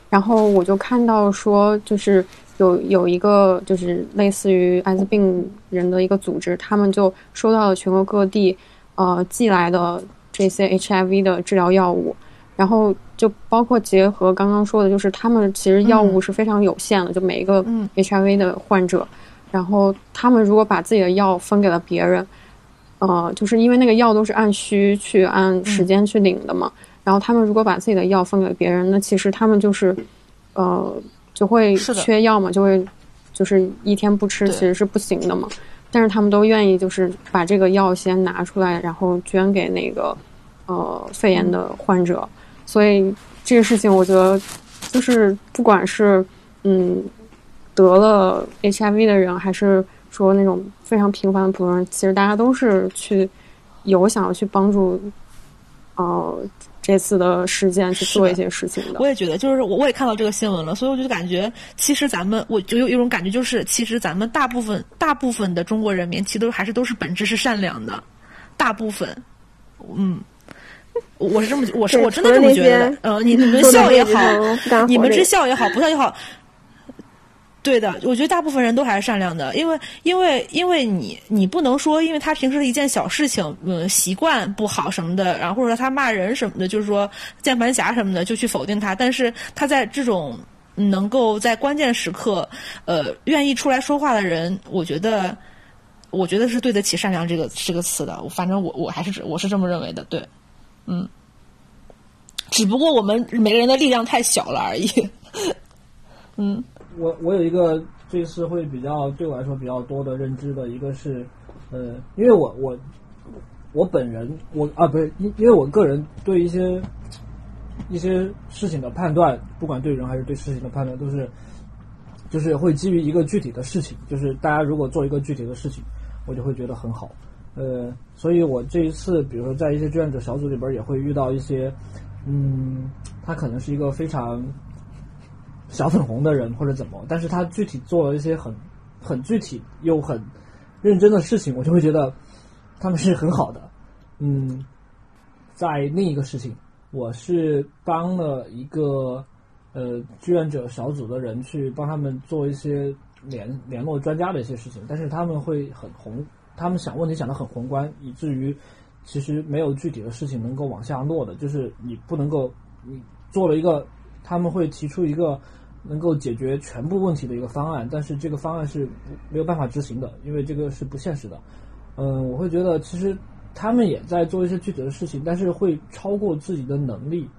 然后我就看到说，就是有有一个就是类似于艾滋病人的一个组织，他们就收到了全国各地呃寄来的这些 HIV 的治疗药物，然后就包括结合刚刚说的，就是他们其实药物是非常有限的，就每一个 HIV 的患者，然后他们如果把自己的药分给了别人，呃，就是因为那个药都是按需去按时间去领的嘛。然后他们如果把自己的药分给别人，那其实他们就是，呃，就会缺药嘛，就会就是一天不吃其实是不行的嘛。但是他们都愿意就是把这个药先拿出来，然后捐给那个呃肺炎的患者。所以这个事情我觉得就是不管是嗯得了 HIV 的人，还是说那种非常平凡的普通人，其实大家都是去有想要去帮助，呃。这次的事件去做一些事情的，我也觉得，就是我我也看到这个新闻了，所以我就感觉，其实咱们我就有一种感觉，就是其实咱们大部分大部分的中国人民，其实都还是都是本质是善良的，大部分，嗯，我是这么，我是我真的这么觉得，呃，你你们笑也好，你们这笑也好，不笑也好。对的，我觉得大部分人都还是善良的，因为因为因为你你不能说，因为他平时的一件小事情，嗯，习惯不好什么的，然后或者说他骂人什么的，就是说键盘侠什么的，就去否定他。但是他在这种能够在关键时刻，呃，愿意出来说话的人，我觉得，我觉得是对得起善良这个这个词的。反正我我还是我是这么认为的，对，嗯，只不过我们每个人的力量太小了而已，嗯。我我有一个这次会比较对我来说比较多的认知的一个是，呃，因为我我我本人我啊不是因因为我个人对一些一些事情的判断，不管对人还是对事情的判断，都是就是会基于一个具体的事情，就是大家如果做一个具体的事情，我就会觉得很好，呃，所以我这一次比如说在一些志愿者小组里边也会遇到一些，嗯，他可能是一个非常。小粉红的人或者怎么，但是他具体做了一些很很具体又很认真的事情，我就会觉得他们是很好的。嗯，在另一个事情，我是帮了一个呃志愿者小组的人去帮他们做一些联联络专家的一些事情，但是他们会很红，他们想问题想的很宏观，以至于其实没有具体的事情能够往下落的，就是你不能够你做了一个，他们会提出一个。能够解决全部问题的一个方案，但是这个方案是没有办法执行的，因为这个是不现实的。嗯，我会觉得其实他们也在做一些具体的事情，但是会超过自己的能力，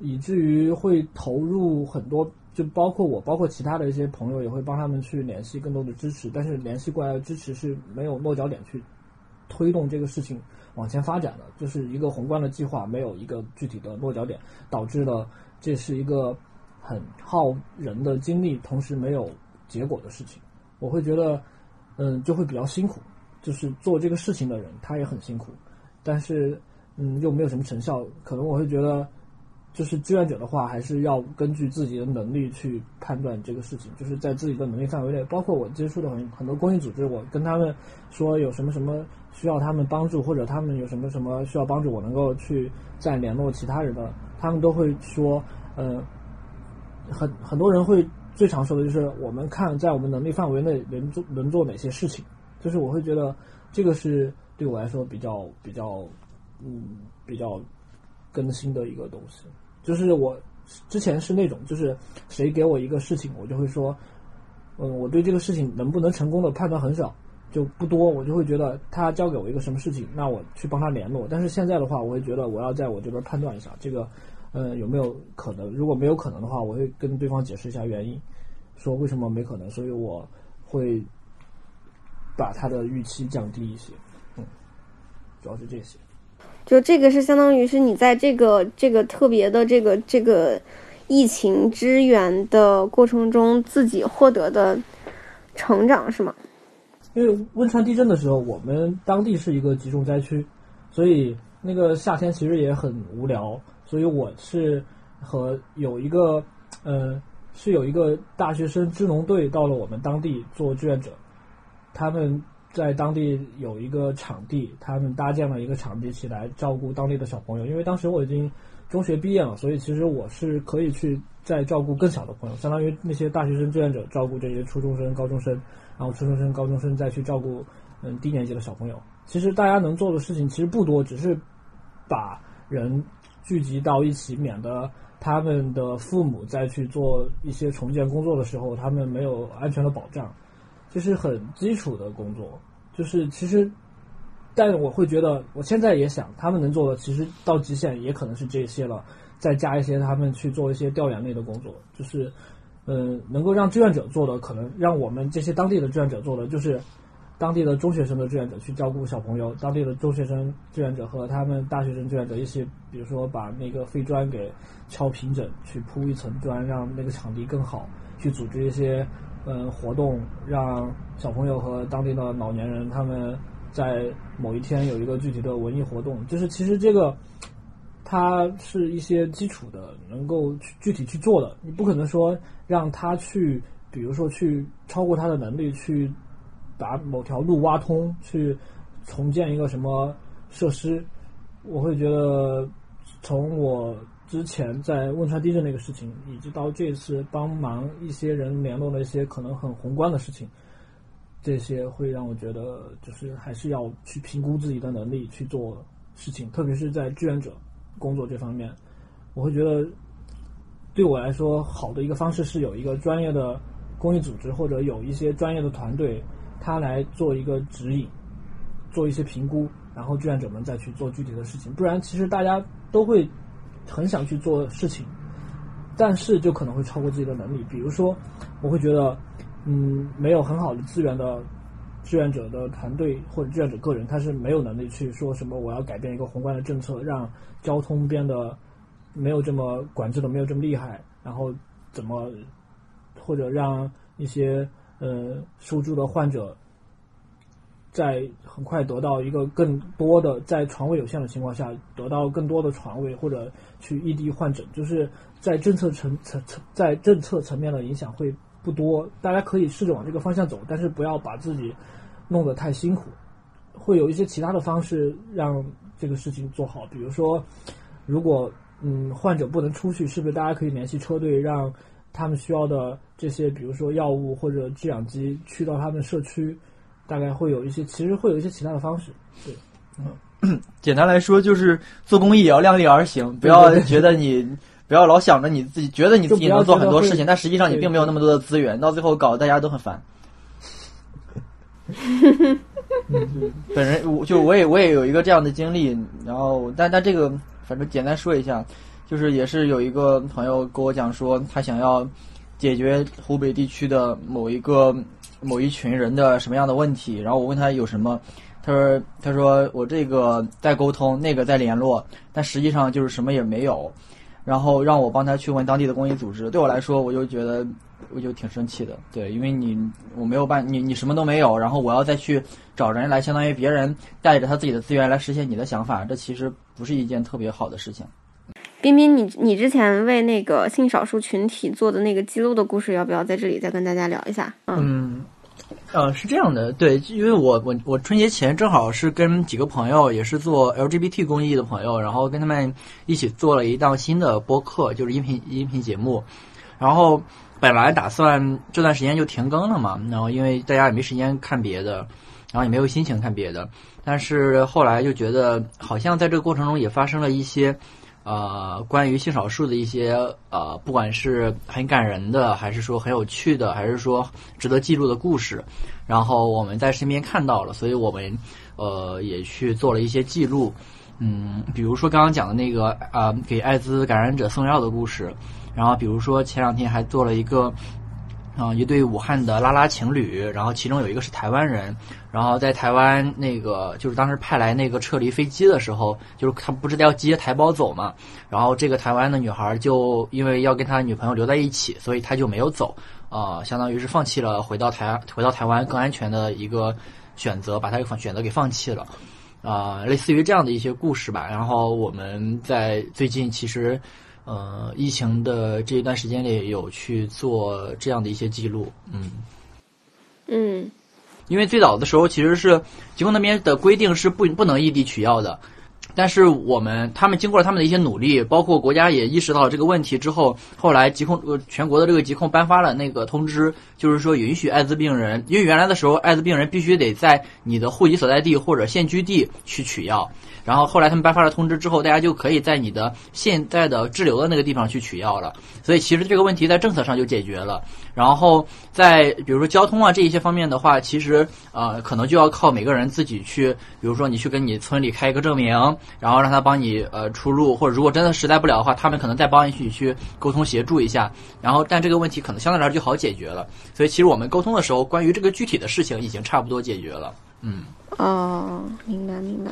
以至于会投入很多，就包括我，包括其他的一些朋友也会帮他们去联系更多的支持，但是联系过来的支持是没有落脚点去推动这个事情往前发展的，就是一个宏观的计划没有一个具体的落脚点，导致了这是一个。很耗人的精力，同时没有结果的事情，我会觉得，嗯，就会比较辛苦。就是做这个事情的人，他也很辛苦，但是，嗯，又没有什么成效。可能我会觉得，就是志愿者的话，还是要根据自己的能力去判断这个事情，就是在自己的能力范围内。包括我接触的很很多公益组织，我跟他们说有什么什么需要他们帮助，或者他们有什么什么需要帮助，我能够去再联络其他人的，他们都会说，嗯。很很多人会最常说的就是我们看在我们能力范围内能做能做哪些事情，就是我会觉得这个是对我来说比较比较嗯比较更新的一个东西，就是我之前是那种就是谁给我一个事情，我就会说，嗯，我对这个事情能不能成功的判断很少。就不多，我就会觉得他交给我一个什么事情，那我去帮他联络。但是现在的话，我会觉得我要在我这边判断一下这个，呃，有没有可能？如果没有可能的话，我会跟对方解释一下原因，说为什么没可能。所以我会把他的预期降低一些，嗯，主要是这些。就这个是相当于是你在这个这个特别的这个这个疫情支援的过程中自己获得的成长，是吗？因为汶川地震的时候，我们当地是一个集中灾区，所以那个夏天其实也很无聊。所以我是和有一个，呃，是有一个大学生支农队到了我们当地做志愿者。他们在当地有一个场地，他们搭建了一个场地起来照顾当地的小朋友。因为当时我已经中学毕业了，所以其实我是可以去再照顾更小的朋友，相当于那些大学生志愿者照顾这些初中生、高中生。然后初中生、高中生再去照顾嗯低年级的小朋友，其实大家能做的事情其实不多，只是把人聚集到一起，免得他们的父母再去做一些重建工作的时候，他们没有安全的保障，这是很基础的工作。就是其实，但我会觉得，我现在也想，他们能做的其实到极限也可能是这些了，再加一些他们去做一些调研类的工作，就是。嗯，能够让志愿者做的，可能让我们这些当地的志愿者做的，就是当地的中学生的志愿者去照顾小朋友，当地的中学生志愿者和他们大学生志愿者一起，比如说把那个废砖给敲平整，去铺一层砖，让那个场地更好，去组织一些嗯活动，让小朋友和当地的老年人他们在某一天有一个具体的文艺活动，就是其实这个。它是一些基础的，能够去具体去做的。你不可能说让他去，比如说去超过他的能力去把某条路挖通，去重建一个什么设施。我会觉得，从我之前在汶川地震那个事情，以及到这次帮忙一些人联络的一些可能很宏观的事情，这些会让我觉得，就是还是要去评估自己的能力去做事情，特别是在志愿者。工作这方面，我会觉得，对我来说，好的一个方式是有一个专业的公益组织，或者有一些专业的团队，他来做一个指引，做一些评估，然后志愿者们再去做具体的事情。不然，其实大家都会很想去做事情，但是就可能会超过自己的能力。比如说，我会觉得，嗯，没有很好的资源的。志愿者的团队或者志愿者个人，他是没有能力去说什么我要改变一个宏观的政策，让交通变得没有这么管制的没有这么厉害，然后怎么或者让一些呃受助的患者在很快得到一个更多的在床位有限的情况下得到更多的床位，或者去异地换诊，就是在政策层层层在政策层面的影响会不多，大家可以试着往这个方向走，但是不要把自己。弄得太辛苦，会有一些其他的方式让这个事情做好。比如说，如果嗯患者不能出去，是不是大家可以联系车队，让他们需要的这些，比如说药物或者制氧机去到他们社区？大概会有一些，其实会有一些其他的方式。对，嗯，简单来说就是做公益也要量力而行，不要觉得你不要老想着你自己觉得你自己能做很多事情，但实际上你并没有那么多的资源，到最后搞得大家都很烦。本人我就我也我也有一个这样的经历，然后但但这个反正简单说一下，就是也是有一个朋友跟我讲说，他想要解决湖北地区的某一个某一群人的什么样的问题，然后我问他有什么，他说他说我这个在沟通，那个在联络，但实际上就是什么也没有，然后让我帮他去问当地的公益组织，对我来说我就觉得。我就挺生气的，对，因为你我没有办，你你什么都没有，然后我要再去找人来，相当于别人带着他自己的资源来实现你的想法，这其实不是一件特别好的事情。彬彬，你你之前为那个性少数群体做的那个记录的故事，要不要在这里再跟大家聊一下？嗯，呃，是这样的，对，因为我我我春节前正好是跟几个朋友，也是做 LGBT 公益的朋友，然后跟他们一起做了一档新的播客，就是音频音频节目。然后本来打算这段时间就停更了嘛，然后因为大家也没时间看别的，然后也没有心情看别的，但是后来就觉得好像在这个过程中也发生了一些。呃，关于性少数的一些呃，不管是很感人的，还是说很有趣的，还是说值得记录的故事，然后我们在身边看到了，所以我们呃也去做了一些记录。嗯，比如说刚刚讲的那个呃，给艾滋感染者送药的故事，然后比如说前两天还做了一个。啊，一对武汉的拉拉情侣，然后其中有一个是台湾人，然后在台湾那个就是当时派来那个撤离飞机的时候，就是他不是要接台胞走嘛，然后这个台湾的女孩就因为要跟他女朋友留在一起，所以他就没有走，啊，相当于是放弃了回到台回到台湾更安全的一个选择，把他放选择给放弃了，啊，类似于这样的一些故事吧。然后我们在最近其实。呃，疫情的这一段时间里，有去做这样的一些记录，嗯，嗯，因为最早的时候，其实是疾控那边的规定是不不能异地取药的。但是我们他们经过了他们的一些努力，包括国家也意识到这个问题之后，后来疾控呃全国的这个疾控颁发了那个通知，就是说允许艾滋病人，因为原来的时候艾滋病人必须得在你的户籍所在地或者现居地去取药，然后后来他们颁发了通知之后，大家就可以在你的现在的滞留的那个地方去取药了，所以其实这个问题在政策上就解决了。然后在比如说交通啊这一些方面的话，其实呃可能就要靠每个人自己去，比如说你去跟你村里开一个证明。然后让他帮你呃出入，或者如果真的实在不了的话，他们可能再帮你去沟通协助一下。然后，但这个问题可能相对来说就好解决了。所以，其实我们沟通的时候，关于这个具体的事情已经差不多解决了。嗯。哦，明白明白。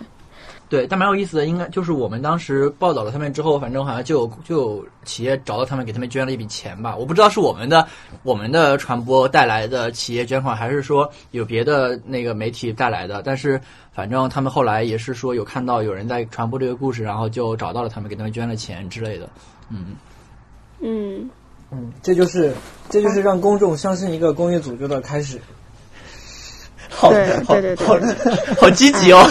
对，但蛮有意思的，应该就是我们当时报道了他们之后，反正好像就有就有企业找到他们，给他们捐了一笔钱吧。我不知道是我们的我们的传播带来的企业捐款，还是说有别的那个媒体带来的。但是反正他们后来也是说有看到有人在传播这个故事，然后就找到了他们，给他们捐了钱之类的。嗯嗯嗯，这就是这就是让公众相信一个公益组织的开始。对对对对，好积极哦！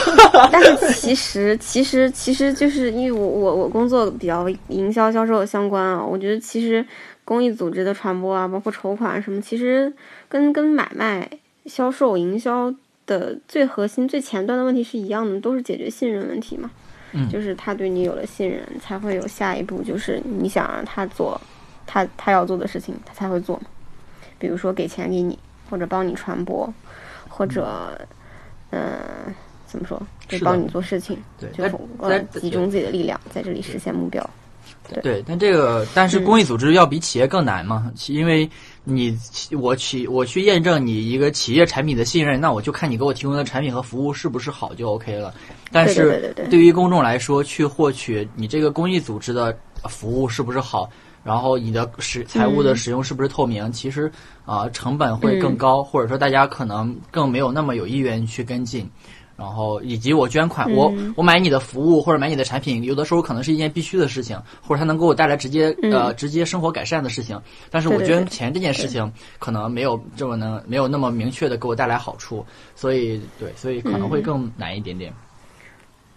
但是其实其实其实就是因为我我我工作比较营销销售相关啊，我觉得其实公益组织的传播啊，包括筹款什么，其实跟跟买卖、销售、营销的最核心、最前端的问题是一样的，都是解决信任问题嘛。嗯，就是他对你有了信任，才会有下一步，就是你想让他做他他要做的事情，他才会做。比如说给钱给你，或者帮你传播。或者，嗯，怎么说？就帮你做事情，对，就呃集中自己的力量在这里实现目标。对，但这个但是公益组织要比企业更难嘛？因为你我去我去验证你一个企业产品的信任，那我就看你给我提供的产品和服务是不是好就 OK 了。但是对于公众来说，去获取你这个公益组织的服务是不是好？然后你的使财务的使用是不是透明？其实啊，成本会更高，或者说大家可能更没有那么有意愿去跟进。然后以及我捐款，我我买你的服务或者买你的产品，有的时候可能是一件必须的事情，或者它能给我带来直接呃直接生活改善的事情。但是我捐钱这件事情可能没有这么能没有那么明确的给我带来好处，所以对，所以可能会更难一点点。嗯，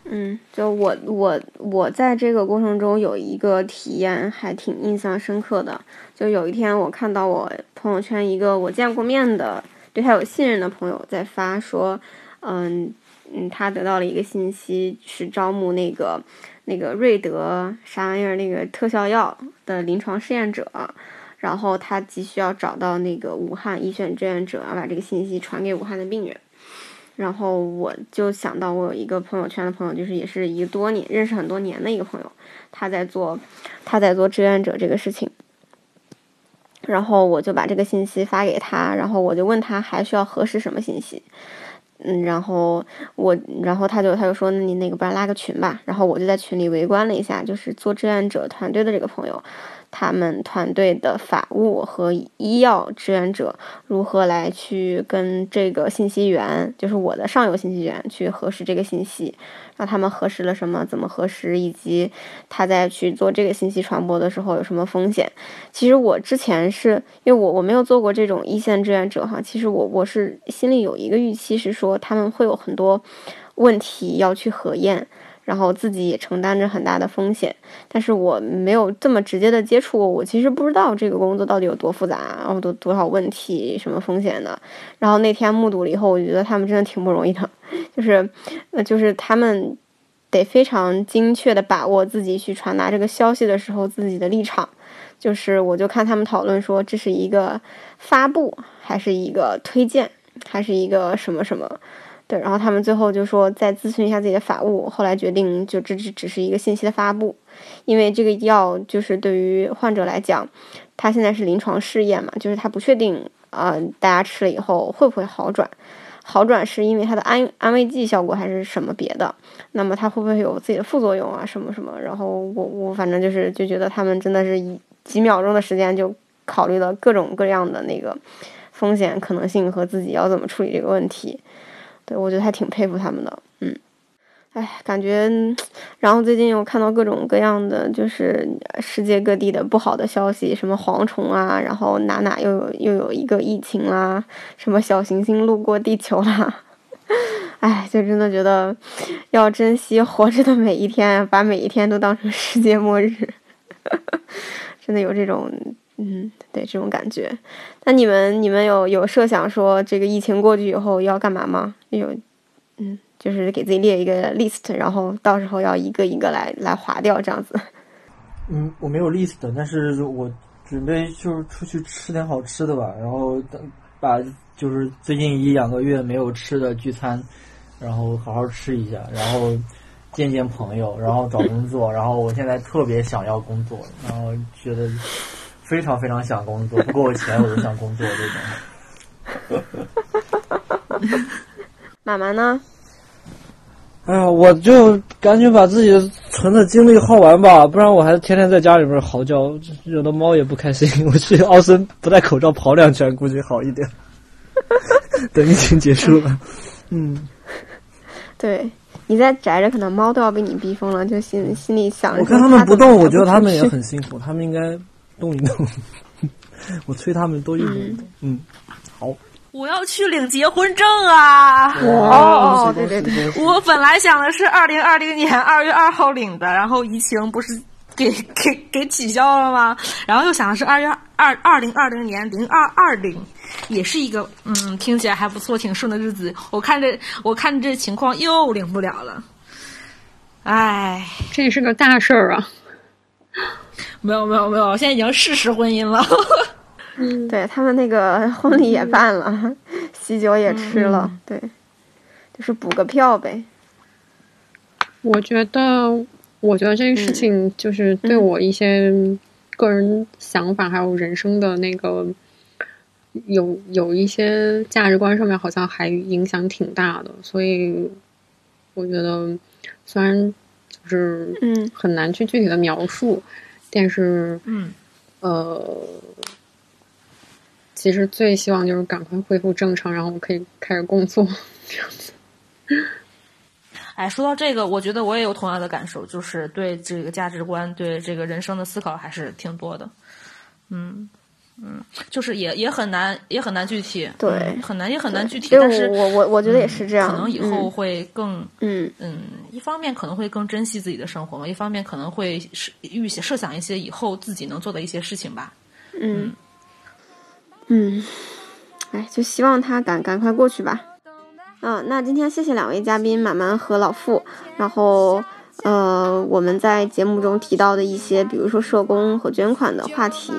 嗯就我我我在这个过程中有一个体验还挺印象深刻的。就有一天我看到我朋友圈一个我见过面的对他有信任的朋友在发说，嗯嗯，他得到了一个信息是招募那个那个瑞德啥玩意儿那个特效药的临床试验者，然后他急需要找到那个武汉医选志愿者，要把这个信息传给武汉的病人。然后我就想到，我有一个朋友圈的朋友，就是也是一个多年认识很多年的一个朋友，他在做他在做志愿者这个事情。然后我就把这个信息发给他，然后我就问他还需要核实什么信息。嗯，然后我然后他就他就说，那你那个不然拉个群吧。然后我就在群里围观了一下，就是做志愿者团队的这个朋友。他们团队的法务和医药志愿者如何来去跟这个信息源，就是我的上游信息源去核实这个信息，让他们核实了什么，怎么核实，以及他在去做这个信息传播的时候有什么风险。其实我之前是因为我我没有做过这种一线志愿者哈，其实我我是心里有一个预期是说他们会有很多问题要去核验。然后自己也承担着很大的风险。但是我没有这么直接的接触过，我其实不知道这个工作到底有多复杂，然后多多少问题、什么风险的。然后那天目睹了以后，我觉得他们真的挺不容易的，就是，呃，就是他们得非常精确的把握自己去传达这个消息的时候自己的立场。就是我就看他们讨论说，这是一个发布，还是一个推荐，还是一个什么什么。对，然后他们最后就说再咨询一下自己的法务，后来决定就这只只是一个信息的发布，因为这个药就是对于患者来讲，他现在是临床试验嘛，就是他不确定啊、大家吃了以后会不会好转，好转是因为它的安安慰剂效果还是什么别的，那么它会不会有自己的副作用啊什么什么，然后我我反正就是就觉得他们真的是以几秒钟的时间就考虑了各种各样的那个风险可能性和自己要怎么处理这个问题。对，我觉得还挺佩服他们的，嗯，哎，感觉，然后最近又看到各种各样的，就是世界各地的不好的消息，什么蝗虫啊，然后哪哪又有又有一个疫情啦，什么小行星路过地球啦，哎，就真的觉得要珍惜活着的每一天，把每一天都当成世界末日，真的有这种。嗯，对这种感觉，那你们你们有有设想说这个疫情过去以后要干嘛吗？有，嗯，就是给自己列一个 list，然后到时候要一个一个来来划掉这样子。嗯，我没有 list，但是我准备就是出去吃点好吃的吧，然后等把就是最近一两个月没有吃的聚餐，然后好好吃一下，然后见见朋友，然后找工作，然后我现在特别想要工作，然后觉得。非常非常想工作，不给我钱我就想工作这种。妈妈呢？哎呀，我就赶紧把自己存的精力耗完吧，不然我还是天天在家里面嚎叫，惹得猫也不开心。我去奥森不戴口罩跑两圈，估计好一点。等疫情结束了，嗯，对，你在宅着，可能猫都要被你逼疯了，就心心里想。我看他们不动，我觉得他们也很辛苦，他们应该。动一动，我催他们多运动运动。嗯，好。我要去领结婚证啊！哦，对对对。我本来想的是二零二零年二月二号领的，然后疫情不是给 给给取消了吗？然后又想的是二月二二零二零年零二二零，也是一个嗯听起来还不错、挺顺的日子。我看这我看这情况又领不了了，哎，这是个大事儿啊！没有没有没有，现在已经事实婚姻了。嗯，对他们那个婚礼也办了，嗯、喜酒也吃了，嗯、对，就是补个票呗。我觉得，我觉得这个事情就是对我一些个人想法还有人生的那个有有一些价值观上面好像还影响挺大的，所以我觉得虽然就是嗯很难去具体的描述。但是，嗯，呃，其实最希望就是赶快恢复正常，然后我可以开始工作，这样子。哎，说到这个，我觉得我也有同样的感受，就是对这个价值观、对这个人生的思考还是挺多的。嗯嗯，就是也也很难，也很难具体，对，嗯、很难也很难具体。对但是我我我觉得也是这样，可能以后会更嗯嗯，一方面可能会更珍惜自己的生活嘛，一方面可能会预设想一些以后自己能做的一些事情吧。嗯嗯，哎，就希望他赶赶快过去吧。嗯，那今天谢谢两位嘉宾满满和老傅，然后呃，我们在节目中提到的一些，比如说社工和捐款的话题，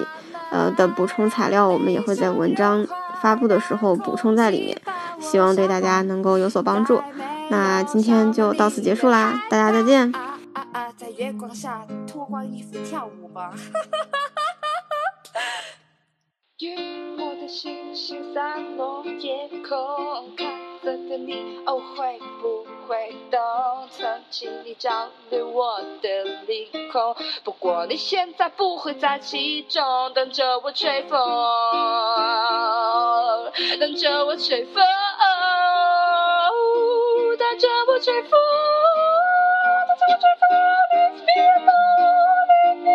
呃的补充材料，我们也会在文章发布的时候补充在里面，希望对大家能够有所帮助。那今天就到此结束啦，大家再见。啊啊，在月光下脱光衣服跳舞吧。雨后的星星散落夜空，看着的你，我会不会懂？曾经你占领我的领空，不过你现在不会在其中，等着我吹风，等着我吹风，等着我吹风，等着我吹风，你别走，你。